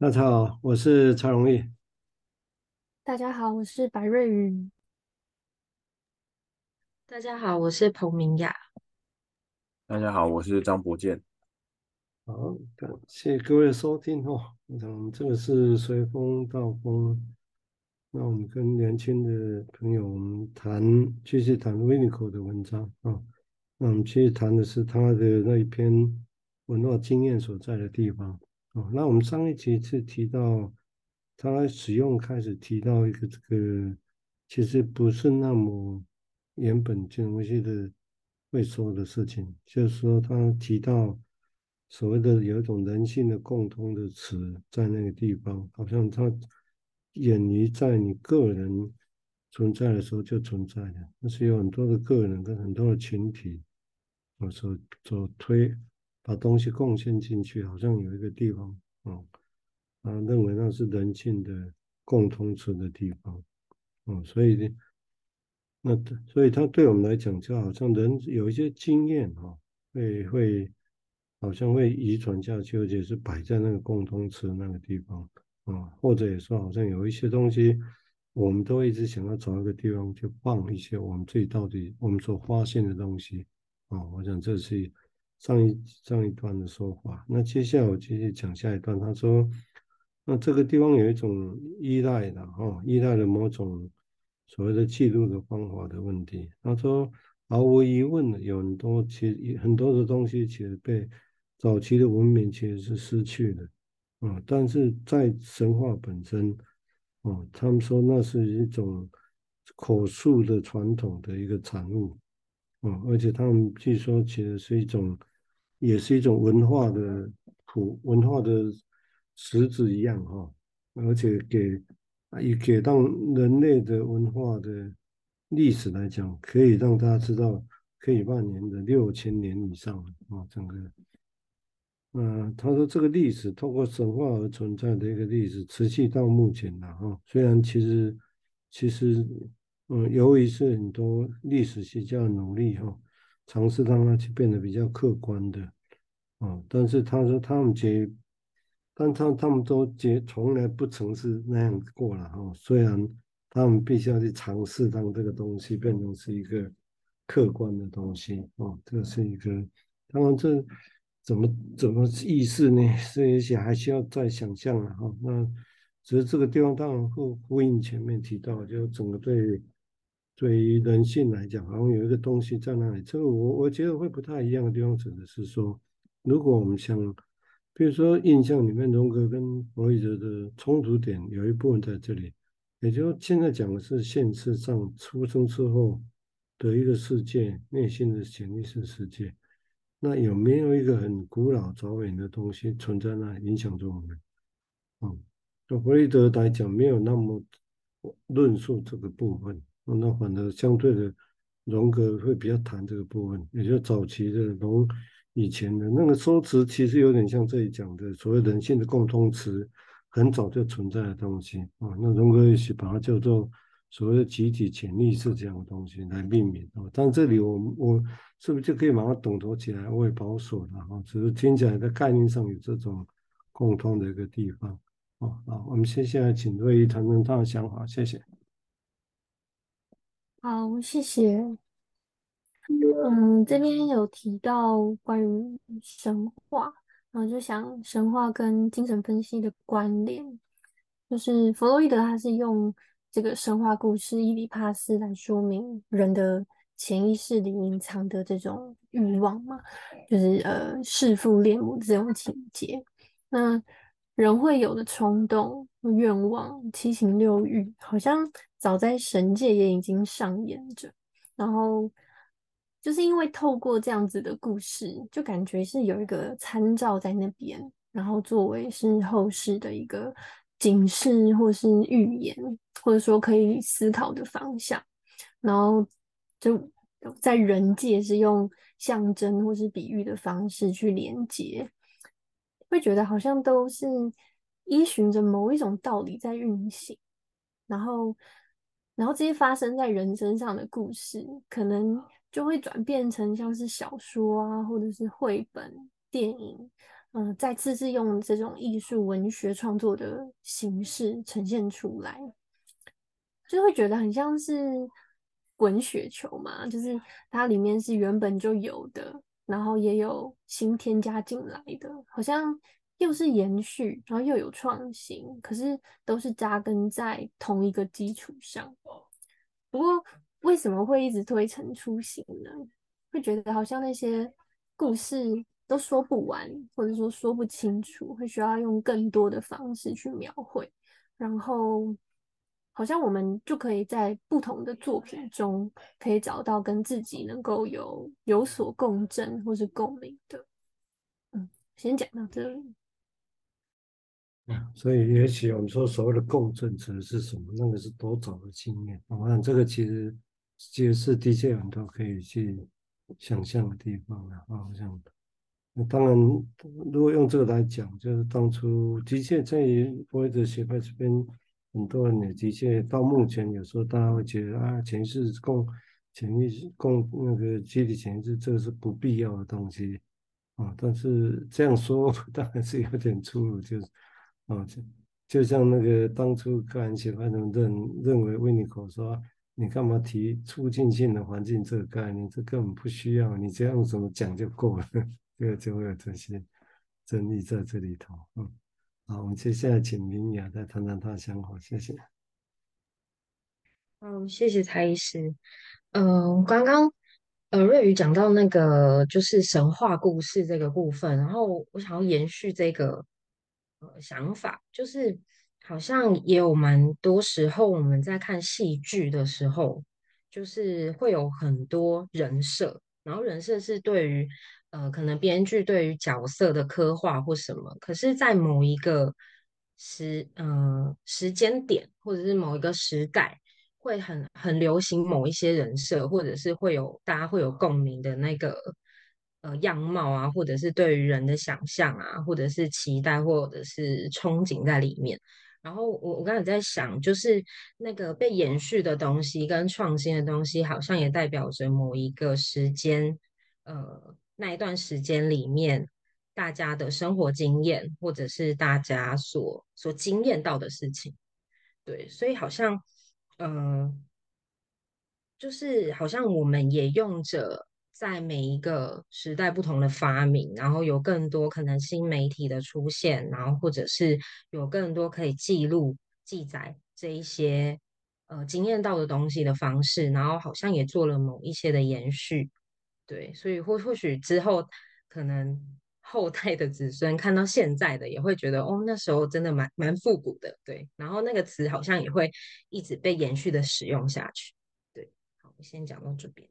大家好，我是蔡荣义。大家好，我是白瑞云。大家好，我是彭明雅。大家好，我是张博健。好，感谢各位的收听哦。我想这个是随风到风，那我们跟年轻的朋友我们谈，继续谈 Winnicott 的文章啊。那我们继续谈的是他的那一篇文化经验所在的地方。那我们上一集是提到他使用开始提到一个这个，其实不是那么原本金融系的会说的事情，就是说他提到所谓的有一种人性的共通的词在那个地方，好像他远离在你个人存在的时候就存在的，那是有很多的个人跟很多的群体，我所所推。把东西贡献进去，好像有一个地方，哦，啊，认为那是人性的共通处的地方，哦，所以，那所以他对我们来讲，就好像人有一些经验，哈，会会好像会遗传下去，而且是摆在那个共通处那个地方，啊，或者也说，好像有一些东西，我们都一直想要找一个地方去放一些我们自己到底我们所发现的东西，啊，我想这是。上一上一段的说法，那接下来我继续讲下一段。他说，那这个地方有一种依赖的哈，依赖了某种所谓的记录的方法的问题。他说，毫无疑问的，有很多其实很多的东西其实被早期的文明其实是失去的啊。但是在神话本身，哦，他们说那是一种口述的传统的一个产物啊，而且他们据说其实是一种。也是一种文化的土，文化的实质一样哈，而且给也给到人类的文化的历史来讲，可以让大家知道可以蔓延的六千年以上啊，整个。嗯，他说这个历史通过神话而存在的一个历史，持续到目前了哈。虽然其实其实嗯，由于是很多历史学家的努力哈。尝试让他去变得比较客观的，啊，但是他说他们结，但他他们都结从来不曾是那样过了哈。虽然他们必须要去尝试让这个东西变成是一个客观的东西，啊，这是一个，当然这怎么怎么意思呢？这一些还需要再想象了哈。那只是这个地方当然会呼应前面提到，就整个对。对于人性来讲，好像有一个东西在那里。这个我我觉得会不太一样的地方，指的是说，如果我们想，比如说印象里面，荣格跟弗洛伊德的冲突点有一部分在这里，也就现在讲的是现实上出生之后的一个世界，内心的潜意识世界。那有没有一个很古老早远的东西存在那里影响着我们？嗯，对弗洛伊德来讲，没有那么论述这个部分。那反正相对的，荣格会比较谈这个部分，也就是早期的荣以前的那个说辞，其实有点像这里讲的所谓人性的共通词，很早就存在的东西啊。那荣格也许把它叫做所谓的集体潜意识这样的东西来命名啊。但这里我我是不是就可以把它统合起来？我也保守了哈，只是听起来在概念上有这种共通的一个地方啊。好，我们接下来请瑞仪谈谈他的想法，谢谢。好，谢谢。嗯，这边有提到关于神话，然后就想神话跟精神分析的关联，就是弗洛伊德他是用这个神话故事伊底帕斯来说明人的潜意识里隐藏的这种欲望嘛，就是呃弑父恋母这种情节，那人会有的冲动、愿望、七情六欲，好像。早在神界也已经上演着，然后就是因为透过这样子的故事，就感觉是有一个参照在那边，然后作为是后世的一个警示或是预言，或者说可以思考的方向。然后就在人界是用象征或是比喻的方式去连接，会觉得好像都是依循着某一种道理在运行，然后。然后这些发生在人身上的故事，可能就会转变成像是小说啊，或者是绘本、电影，嗯、再次是用这种艺术文学创作的形式呈现出来，就会觉得很像是滚雪球嘛，就是它里面是原本就有的，然后也有新添加进来的，好像又是延续，然后又有创新，可是都是扎根在同一个基础上。不过为什么会一直推陈出新呢？会觉得好像那些故事都说不完，或者说说不清楚，会需要用更多的方式去描绘，然后好像我们就可以在不同的作品中，可以找到跟自己能够有有所共振或是共鸣的。嗯，先讲到这里。所以也许我们说所谓的共振指的是什么？那个是多早的经验。我想这个其实其实是的确很多可以去。想象的地方啊，好像，那当然，如果用这个来讲，就是当初的确在于佛学学派这边，很多人也的确到目前，有时候大家会觉得啊，前世共潜意识共那个集体潜意识，这个是不必要的东西啊。但是这样说 当然是有点出入，就是啊，就就像那个当初个人喜欢的认认为维尼口说。你干嘛提促进性的环境这个概念？这根本不需要，你这样怎么讲就够了。这个就会有这些争议在这里头。嗯，好，我们接下来请明雅再谈谈她的想法，谢谢。嗯，谢谢蔡医师。嗯，刚刚呃瑞宇讲到那个就是神话故事这个部分，然后我想要延续这个呃想法，就是。好像也有蛮多时候，我们在看戏剧的时候，就是会有很多人设，然后人设是对于呃，可能编剧对于角色的刻画或什么，可是，在某一个时呃时间点，或者是某一个时代，会很很流行某一些人设，或者是会有大家会有共鸣的那个呃样貌啊，或者是对于人的想象啊，或者是期待，或者是憧憬在里面。然后我我刚才在想，就是那个被延续的东西跟创新的东西，好像也代表着某一个时间，呃，那一段时间里面大家的生活经验，或者是大家所所经验到的事情，对，所以好像，嗯、呃，就是好像我们也用着。在每一个时代不同的发明，然后有更多可能新媒体的出现，然后或者是有更多可以记录、记载这一些呃经验到的东西的方式，然后好像也做了某一些的延续，对，所以或或许之后可能后代的子孙看到现在的也会觉得哦，那时候真的蛮蛮复古的，对，然后那个词好像也会一直被延续的使用下去，对，好，我先讲到这边。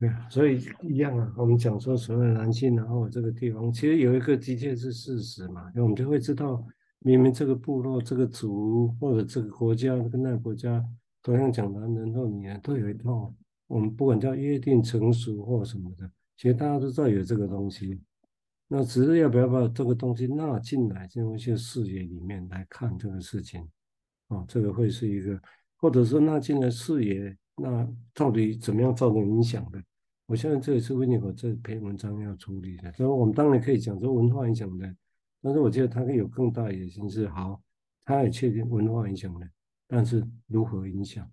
对啊，所以一样啊。我们讲说所有男性，然后这个地方其实有一个的确是事实嘛，我们就会知道，明明这个部落、这个族或者这个国家跟那个国家，同样讲男人或女人都有一套，我们不管叫约定成熟或什么的，其实大家都知道有这个东西。那只是要不要把这个东西纳进来，进入一些视野里面来看这个事情，啊，这个会是一个，或者说纳进来视野，那到底怎么样造成影响的？我相信这也是维尼口这篇文章要处理的，所以我们当然可以讲说文化影响的，但是我觉得他可以有更大野心是好，他也确定文化影响的，但是如何影响？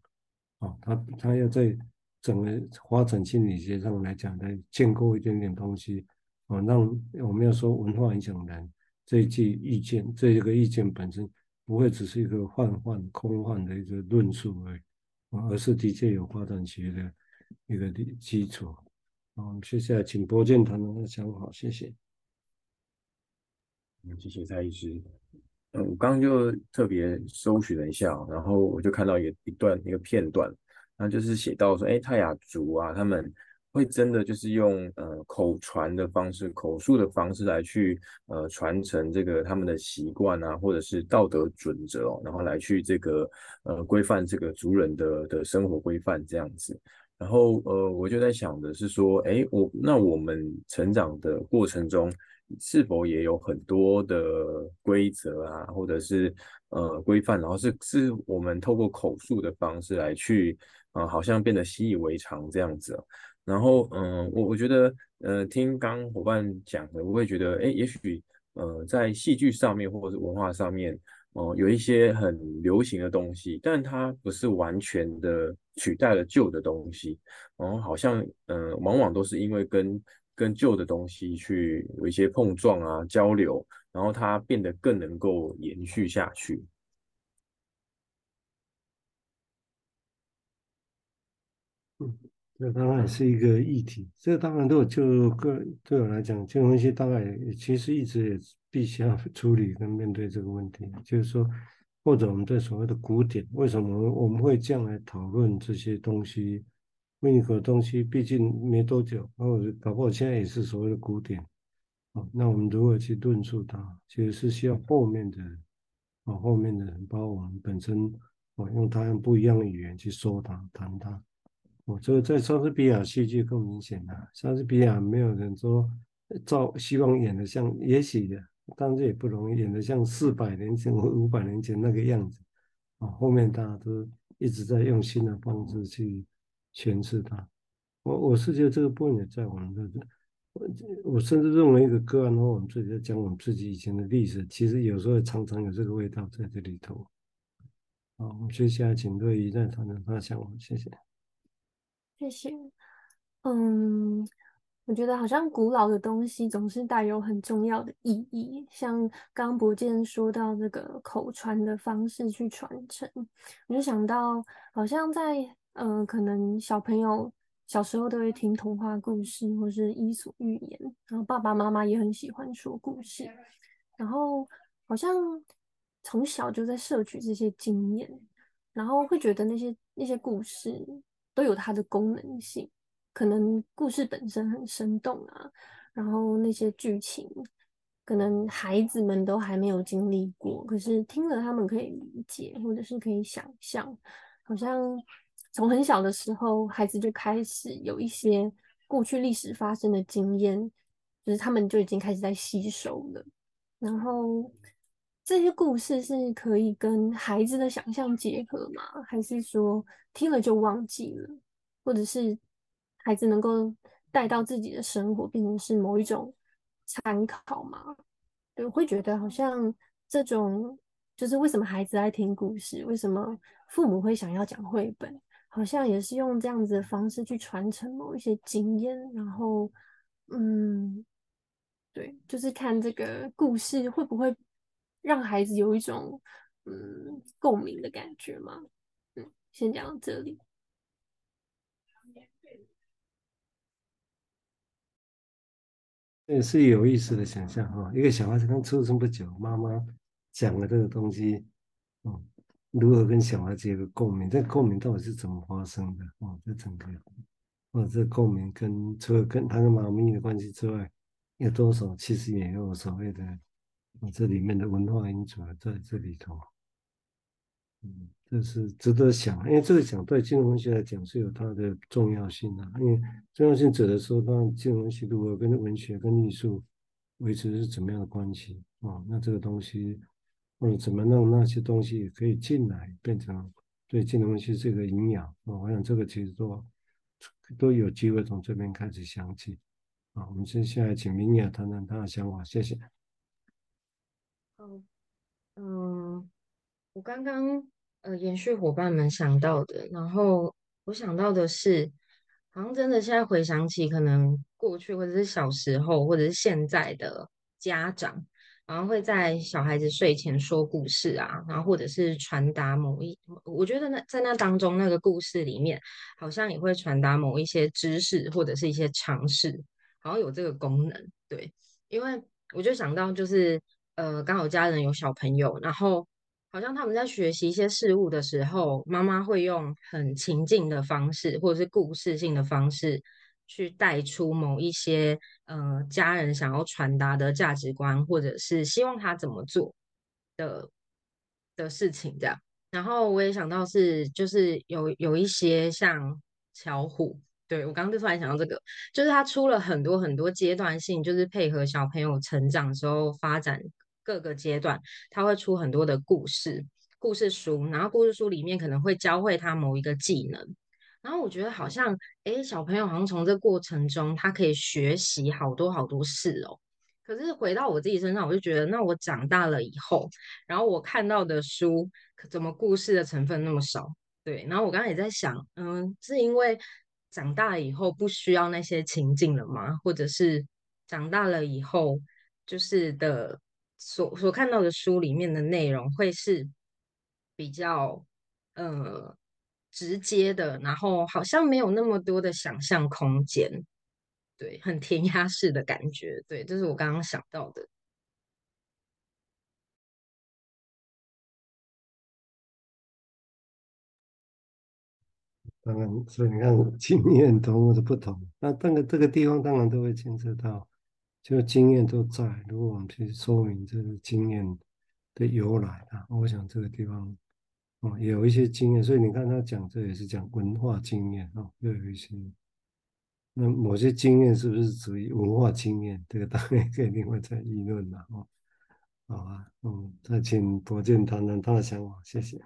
啊，他他要在整个发展心理学上来讲，来建构一点点东西，啊，让我们要说文化影响人这一句意见，这一个意见本身不会只是一个幻幻空幻的一个论述而已，而是的确有发展学的一个基础。好，接下来请博建谈谈他的想法，谢谢。嗯，谢谢蔡医师。嗯，我刚刚就特别搜寻了一下，然后我就看到一一段一个片段，那就是写到说，哎，泰雅族啊，他们会真的就是用呃口传的方式、口述的方式来去呃传承这个他们的习惯啊，或者是道德准则，然后来去这个呃规范这个族人的的生活规范这样子。然后，呃，我就在想的是说，哎，我那我们成长的过程中，是否也有很多的规则啊，或者是呃规范，然后是是我们透过口述的方式来去，呃，好像变得习以为常这样子。然后，嗯、我我觉得，呃，听刚伙伴讲的，我会觉得，哎，也许，呃，在戏剧上面或者是文化上面，哦、有一些很流行的东西，但它不是完全的取代了旧的东西，然后好像，嗯、呃，往往都是因为跟跟旧的东西去有一些碰撞啊、交流，然后它变得更能够延续下去。嗯。这当然也是一个议题。这当然，对我就个对我来讲，金融分析大概其实一直也必须要处理跟面对这个问题。就是说，或者我们对所谓的古典，为什么我们会这样来讨论这些东西？维尼口的东西毕竟没多久，然后搞不好现在也是所谓的古典。啊，那我们如何去论述它？其实是需要后面的啊，后面的人包括我们本身啊，用他用不一样的语言去说它、谈它。我这个在莎士比亚戏剧更明显了。莎士比亚没有人说照希望演得像，也许的，但是也不容易演得像四百年前或五百年前那个样子。啊，后面大家都一直在用新的方式去诠释它。我我是觉得这个部分也在我们的，我我甚至认为一个个案，的话我们自己在讲我们自己以前的历史，其实有时候常常有这个味道在这里头。好，我们接下来请乐怡再谈谈他想法，谢谢。谢谢。嗯，我觉得好像古老的东西总是带有很重要的意义，像刚博健说到这个口传的方式去传承，我就想到好像在嗯、呃，可能小朋友小时候都会听童话故事或是伊索寓言，然后爸爸妈妈也很喜欢说故事，然后好像从小就在摄取这些经验，然后会觉得那些那些故事。都有它的功能性，可能故事本身很生动啊，然后那些剧情可能孩子们都还没有经历过，可是听了他们可以理解，或者是可以想象，好像从很小的时候，孩子就开始有一些过去历史发生的经验，就是他们就已经开始在吸收了，然后。这些故事是可以跟孩子的想象结合吗？还是说听了就忘记了，或者是孩子能够带到自己的生活，变成是某一种参考嘛？对，我会觉得好像这种就是为什么孩子爱听故事，为什么父母会想要讲绘本，好像也是用这样子的方式去传承某一些经验，然后嗯，对，就是看这个故事会不会。让孩子有一种嗯共鸣的感觉嘛？嗯，先讲到这里。这是有意思的想象哈，一个小孩子刚出生不久，妈妈讲了这个东西，嗯，如何跟小孩子有个共鸣？这个共鸣到底是怎么发生的？哦，这整个，哦，这共鸣跟除了跟他跟妈咪的关系之外，有多少其实也有所谓的。这里面的文化因素在这里头，嗯，这是值得想，因为这个讲对金融分析来讲是有它的重要性的，因为重要性指的是当金融学如何跟文学跟艺术维持是怎么样的关系啊？那这个东西或者怎么让那些东西可以进来，变成对金融分析这个营养啊？我想这个其实都都有机会从这边开始想起啊。我们接下来请明雅谈谈她的想法，谢谢。嗯嗯，我刚刚呃延续伙伴们想到的，然后我想到的是，好像真的现在回想起，可能过去或者是小时候，或者是现在的家长，然后会在小孩子睡前说故事啊，然后或者是传达某一，我觉得那在那当中那个故事里面，好像也会传达某一些知识或者是一些常识，好像有这个功能，对，因为我就想到就是。呃，刚好家人有小朋友，然后好像他们在学习一些事物的时候，妈妈会用很情境的方式，或者是故事性的方式，去带出某一些呃家人想要传达的价值观，或者是希望他怎么做的的事情这样。然后我也想到是，就是有有一些像巧虎。对，我刚刚就突然想到这个，就是他出了很多很多阶段性，就是配合小朋友成长的时候发展。各个阶段，他会出很多的故事、故事书，然后故事书里面可能会教会他某一个技能。然后我觉得好像，诶，小朋友好像从这过程中，他可以学习好多好多事哦。可是回到我自己身上，我就觉得，那我长大了以后，然后我看到的书，怎么故事的成分那么少？对。然后我刚刚也在想，嗯，是因为长大以后不需要那些情境了吗？或者是长大了以后，就是的所所看到的书里面的内容会是比较，呃。直接的，然后好像没有那么多的想象空间，对，很填鸭式的感觉，对，这是我刚刚想到的。当然，所以你看，经验多么的不同，那这个这个地方当然都会牵涉到，就经验都在。如果我们去说明这个经验的由来啊，我想这个地方。哦，也有一些经验，所以你看他讲这也是讲文化经验哦，又有一些。那某些经验是不是属于文化经验？这个当然可以另外再议论了哦。好啊，嗯，再请伯健谈谈他的想法，谢谢。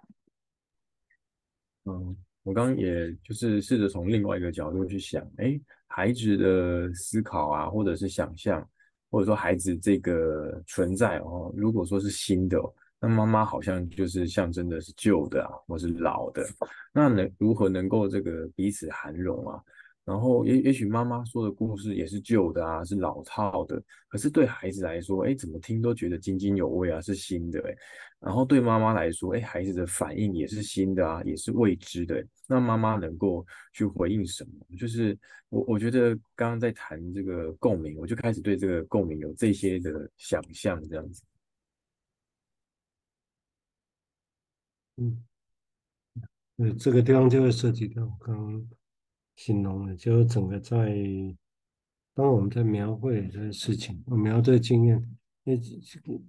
嗯，我刚刚也就是试着从另外一个角度去想，哎，孩子的思考啊，或者是想象，或者说孩子这个存在哦，如果说是新的。那妈妈好像就是象征的是旧的啊，或是老的，那能如何能够这个彼此涵容啊？然后也也许妈妈说的故事也是旧的啊，是老套的，可是对孩子来说，哎，怎么听都觉得津津有味啊，是新的哎。然后对妈妈来说，哎，孩子的反应也是新的啊，也是未知的。那妈妈能够去回应什么？就是我我觉得刚刚在谈这个共鸣，我就开始对这个共鸣有这些的想象，这样子。嗯，呃，这个地方就会涉及到刚刚形容的，就整个在当我们在描绘这些事情，我描这个经验，那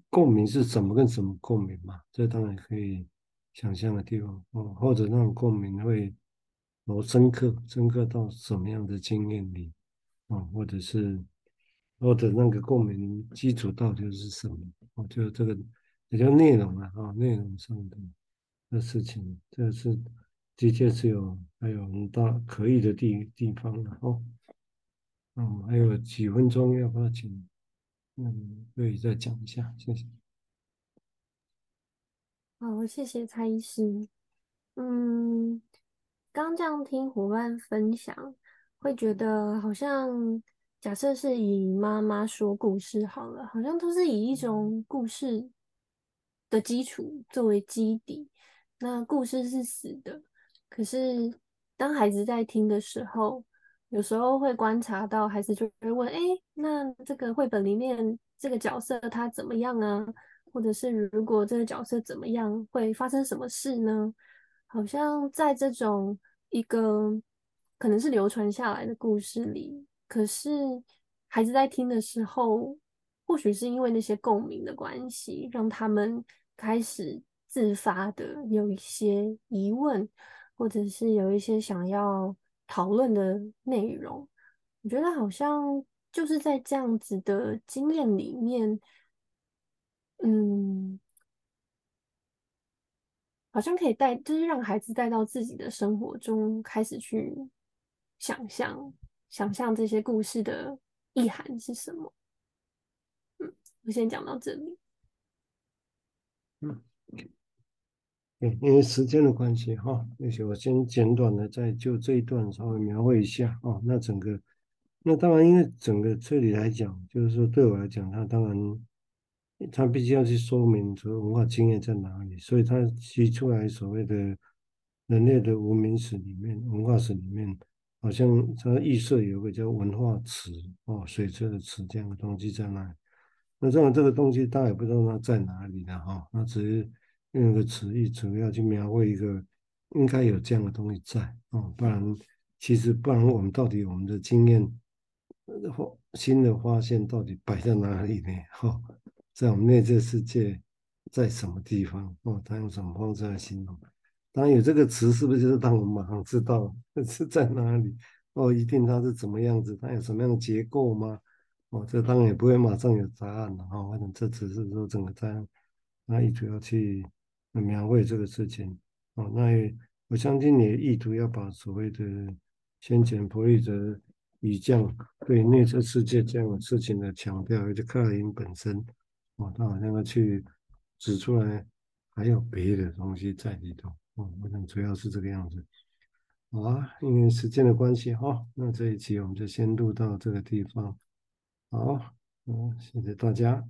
共鸣是什么跟什么共鸣嘛？这当然可以想象的地方哦，或者那种共鸣会有深刻，深刻到什么样的经验里啊？或者是或者那个共鸣基础到底是什么？哦，就这个也就内容啊，啊，内容上的。的事情，这是的确是有还有很大可以的地地方的哦。嗯，还有几分钟，要不要请嗯可以再讲一下？谢谢。好，谢谢蔡医师。嗯，刚这样听伙伴分享，会觉得好像假设是以妈妈说故事好了，好像都是以一种故事的基础作为基底。那故事是死的，可是当孩子在听的时候，有时候会观察到孩子就会问：“哎，那这个绘本里面这个角色他怎么样啊？或者是如果这个角色怎么样，会发生什么事呢？”好像在这种一个可能是流传下来的故事里，可是孩子在听的时候，或许是因为那些共鸣的关系，让他们开始。自发的有一些疑问，或者是有一些想要讨论的内容，我觉得好像就是在这样子的经验里面，嗯，好像可以带，就是让孩子带到自己的生活中，开始去想象，想象这些故事的意涵是什么。嗯，我先讲到这里。嗯。因为时间的关系哈，也许我先简短的再就这一段稍微描绘一下啊。那整个，那当然，因为整个这里来讲，就是说对我来讲，他当然他必须要去说明说文化经验在哪里，所以他提出来所谓的人类的文明史里面、文化史里面，好像他预设有个叫文化池哦，水车的池这样的东西在那里。那这样这个东西，大家也不知道它在哪里的哈，那只是。用个词义主要去描绘一个应该有这样的东西在哦，不然其实不然我们到底我们的经验或新的发现到底摆在哪里呢？哈，在我们内在世界在什么地方？哦，他用什么方式来形容？当然有这个词，是不是就是当我们马上知道 是在哪里？哦，一定它是怎么样子？它有什么样的结构吗？哦，这当然也不会马上有答案了哈。反正这只是说整个这样，那一主要去。描绘这个事情，哦，那我相信你的意图要把所谓的先前弗洛伊德以这样对内测世界这样的事情的强调，而且克莱因本身，哦，他好像要去指出来还有别的东西在里头，哦，我想主要是这个样子。好啊，因为时间的关系哈、哦，那这一期我们就先录到这个地方。好，嗯，谢谢大家。